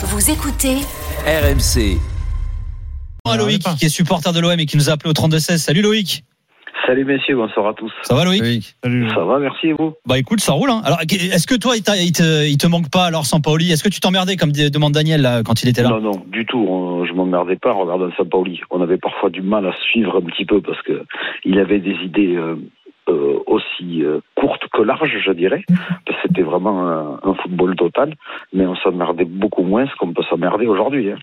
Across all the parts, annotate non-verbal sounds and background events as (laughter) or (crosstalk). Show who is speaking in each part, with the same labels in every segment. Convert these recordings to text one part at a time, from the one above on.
Speaker 1: Vous écoutez
Speaker 2: RMC.
Speaker 3: Ah, Loïc, qui est supporter de l'OM et qui nous a appelé au 32-16. Salut Loïc.
Speaker 4: Salut messieurs, bonsoir à tous.
Speaker 3: Ça va Loïc
Speaker 4: Ça va, merci et vous?
Speaker 3: Bah écoute, ça roule. Hein. Alors, est-ce que toi, il, te, il te manque pas alors Sampaoli? Est-ce que tu t'emmerdais comme demande Daniel là, quand il était là?
Speaker 4: Non, non, du tout. on- je m'emmerdais pas en regardant Sampaoli. On avait parfois du mal à suivre un petit peu parce que il avait des idées euh, euh, aussi euh, courtes que larges, je dirais. C'était vraiment un, un football total, mais on s'emmerdait beaucoup moins qu'on peut s'emmerder aujourd'hui. hein.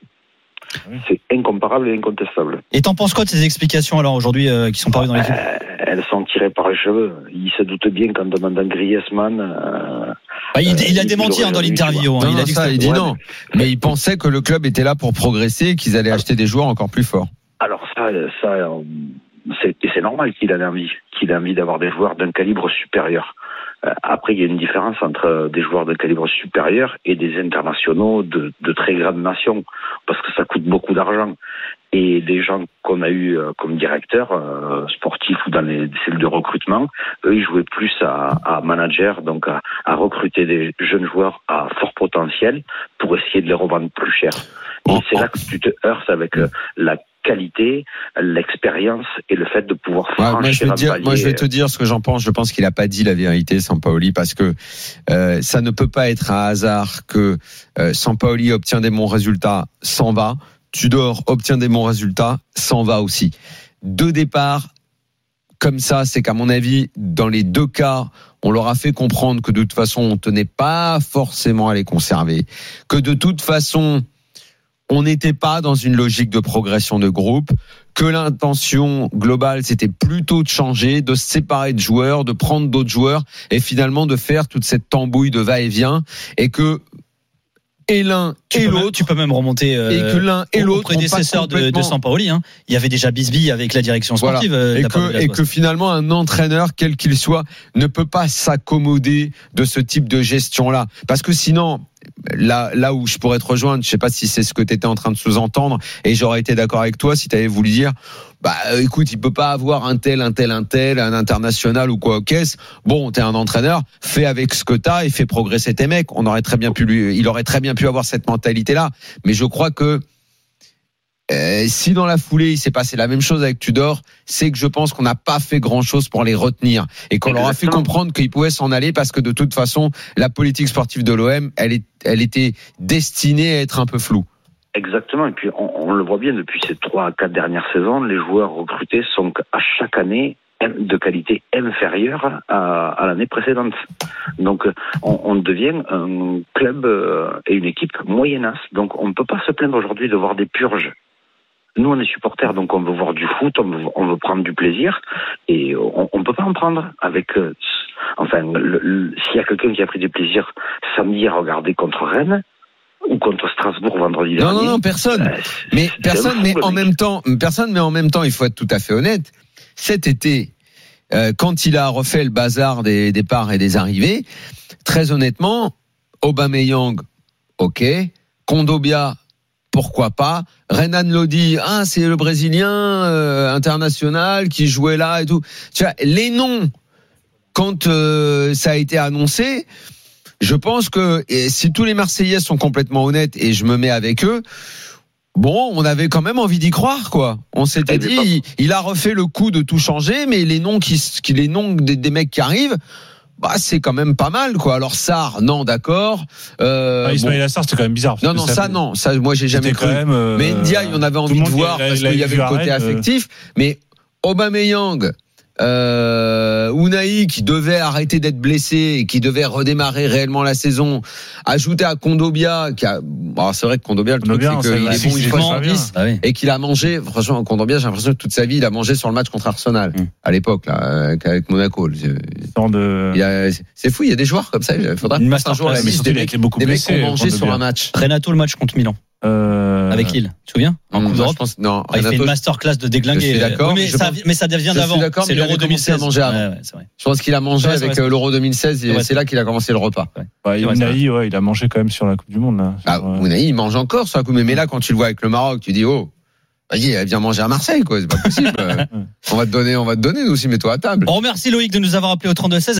Speaker 4: C'est incomparable et incontestable.
Speaker 3: Et t'en penses quoi de ces explications alors aujourd'hui euh, qui sont parues dans les films
Speaker 4: Euh, elles sont tirées par les cheveux. Il se doute bien qu'en demandant Griezmann. euh,
Speaker 3: Bah, il, il a démenti hein, dans l'interview. hein. Il a dit que
Speaker 5: ça,
Speaker 3: c'était-
Speaker 5: il dit
Speaker 4: Ouais,
Speaker 5: non. Mais il pensait que le club était là pour progresser et qu'ils allaient acheter des joueurs encore plus forts.
Speaker 4: Alors ça, ça euh, c'est et c'est normal qu'il ait envie, qu'il ait envie d'avoir des joueurs d'un calibre supérieur. Euh, Après, il y a une différence entre des joueurs d'un calibre supérieur et des internationaux de, de très grandes nations, parce que ça coûte beaucoup d'argent. Et des gens qu'on a eu euh, comme directeurs euh, sportifs ou dans les cellules de recrutement, eux, ils jouaient plus à, à manager, donc à, à recruter des jeunes joueurs à fort potentiel pour essayer de les revendre plus cher. Et
Speaker 5: En-
Speaker 4: c'est là que tu te heurtes avec euh, la qualité, l'expérience et le fait de pouvoir
Speaker 5: Ouais,
Speaker 4: franchir
Speaker 5: moi, je vais
Speaker 4: un
Speaker 5: te dire, moi, je vais te dire ce que j'en pense. Je pense qu'il a pas dit la vérité, Sampaoli, parce que euh, ça ne peut pas être un hasard que euh, Sampaoli obtient des bons résultats, s'en va. Tudor obtient des bons résultats, s'en va aussi. Deux départs comme ça, c'est qu'à mon avis, dans les deux cas, on leur a fait comprendre que de toute façon, on tenait pas forcément à les conserver, que de toute façon, on n'était pas dans une logique de progression de groupe, que l'intention globale, c'était plutôt de changer, de se séparer de joueurs, de prendre d'autres joueurs et finalement de faire toute cette tambouille de va-et-vient et que et l'un et l'autre
Speaker 3: tu peux même remonter euh,
Speaker 5: et que l'un et
Speaker 3: au- au
Speaker 5: l'autre
Speaker 3: prédécesseur de, de Sampaoli. Hein. Il y avait déjà Bisbee avec la direction sportive. euh,
Speaker 5: et que finalement un entraîneur, quel qu'il soit, ne peut pas s'accommoder de ce type de gestion-là. Parce que sinon, là, là où je pourrais te rejoindre, je sais pas si c'est ce que tu étais en train de sous-entendre, et j'aurais été d'accord avec toi si tu avais voulu dire, bah euh, écoute, il peut pas avoir un tel, un tel, un tel, un international ou quoi qu'est-ce? Bon, t'es un entraîneur, fais avec ce que t'as et fais progresser tes mecs. On aurait très bien pu lui, il aurait très bien pu avoir cette mentalité-là. Mais je crois que euh, si dans la foulée il s'est passé la même chose avec Tudor, c'est que je pense qu'on n'a pas fait grand chose pour les retenir et qu'on leur a fait comprendre qu'ils pouvaient s'en aller parce que de toute façon la politique sportive de l'OM, elle, est, elle était destinée à être un peu floue.
Speaker 4: Exactement. Et puis on, on le voit bien depuis ces trois à quatre dernières saisons, les joueurs recrutés sont à chaque année de qualité inférieure à, à l'année précédente. Donc on, on devient un club euh, et une équipe moyennasse. Donc on ne peut pas se plaindre aujourd'hui de voir des purges. Nous, on est supporters, donc on veut voir du foot, on veut, on veut prendre du plaisir, et on ne peut pas en prendre avec. euh, enfin, s'il y a quelqu'un qui a pris du plaisir samedi à regarder contre Rennes ou contre Strasbourg vendredi
Speaker 5: Non,
Speaker 4: dernier.
Speaker 5: non, non, personne.
Speaker 4: euh,
Speaker 5: Mais personne, mais en même temps, personne, mais en même temps, il faut être tout à fait honnête. Cet été, euh, quand il a refait le bazar des départs et des arrivées, très honnêtement, Aubameyang, ok, Kondobia, pourquoi pas, Renan Lodi, ah c'est le Brésilien euh, international qui jouait là et tout. Tu vois, les noms quand euh, ça a été annoncé, je pense que et si tous les Marseillais sont complètement honnêtes et je me mets avec eux, bon, on avait quand même envie d'y croire, quoi. On s'était
Speaker 4: Eh,
Speaker 5: dit, il, il a refait le coup de tout changer, mais les noms qui, qui les noms des, des mecs qui arrivent. Bah, c'est quand même pas mal, quoi. Alors, Sar, non, d'accord. Euh,
Speaker 6: Ah, Ismaël
Speaker 5: bon.
Speaker 6: Assar, c'était quand même bizarre.
Speaker 5: Non, non, ça, non. Ça, moi, j'ai jamais cru.
Speaker 6: quand même, euh,
Speaker 5: Mais Ndiaye, on avait envie de voir parce qu'il y avait le côté
Speaker 6: euh,
Speaker 5: affectif. Mais Aubameyang, euh, Unai qui devait arrêter d'être blessé et qui devait redémarrer réellement la saison, ajouté à Kondobia qui a, bon, c'est vrai que Kondobia le truc c'est qu'il est bon une fois sur
Speaker 3: Ah oui.
Speaker 5: et qu'il a mangé, franchement, Kondobia, j'ai l'impression que toute sa vie, il a mangé sur le match contre Arsenal,
Speaker 3: Mm.
Speaker 5: à l'époque, là, avec Monaco.
Speaker 6: De...
Speaker 5: C'est fou, il y a des joueurs comme ça, il faudra
Speaker 3: Une
Speaker 5: un jour
Speaker 6: surtout,
Speaker 5: des mecs,
Speaker 6: beaucoup
Speaker 5: des mecs qui ont mangé sur un match.
Speaker 3: Renato le match contre Milan
Speaker 6: Euh,
Speaker 3: avec Lille. Tu te souviens En
Speaker 5: Mm,
Speaker 3: Coupe
Speaker 5: moi,
Speaker 3: d'Europe.
Speaker 5: je pense, non,
Speaker 3: Ah, il fait une masterclass de déglinguer.
Speaker 5: Je suis d'accord,
Speaker 3: Oui, mais,
Speaker 5: je
Speaker 3: ça,
Speaker 5: pense-
Speaker 3: mais ça vient
Speaker 5: je suis
Speaker 3: d'avant.
Speaker 5: d'accord,
Speaker 3: C'est l'Euro
Speaker 5: avait commencé à
Speaker 3: 2016.
Speaker 5: manger avant.
Speaker 3: Ouais, ouais, c'est vrai.
Speaker 5: Je pense qu'il a mangé
Speaker 3: vrai,
Speaker 5: avec euh, l'Euro 2016
Speaker 3: C'est
Speaker 5: et c'est là qu'il a commencé le repas.
Speaker 6: bah,
Speaker 3: vrai,
Speaker 6: Unai, ouais, il a mangé quand même sur la Coupe du Monde. Là.
Speaker 5: Ah,
Speaker 6: Sur, euh,
Speaker 5: Unai, il mange encore sur la coupe. Mais, mais là, quand tu le vois avec le Maroc, tu dis, oh, vas-y, viens manger à Marseille, quoi. C'est pas possible. (laughs) on va te donner, on va te donner, nous aussi, mets-toi à table.
Speaker 3: On remercie Loïc de nous avoir appelé au 32-16.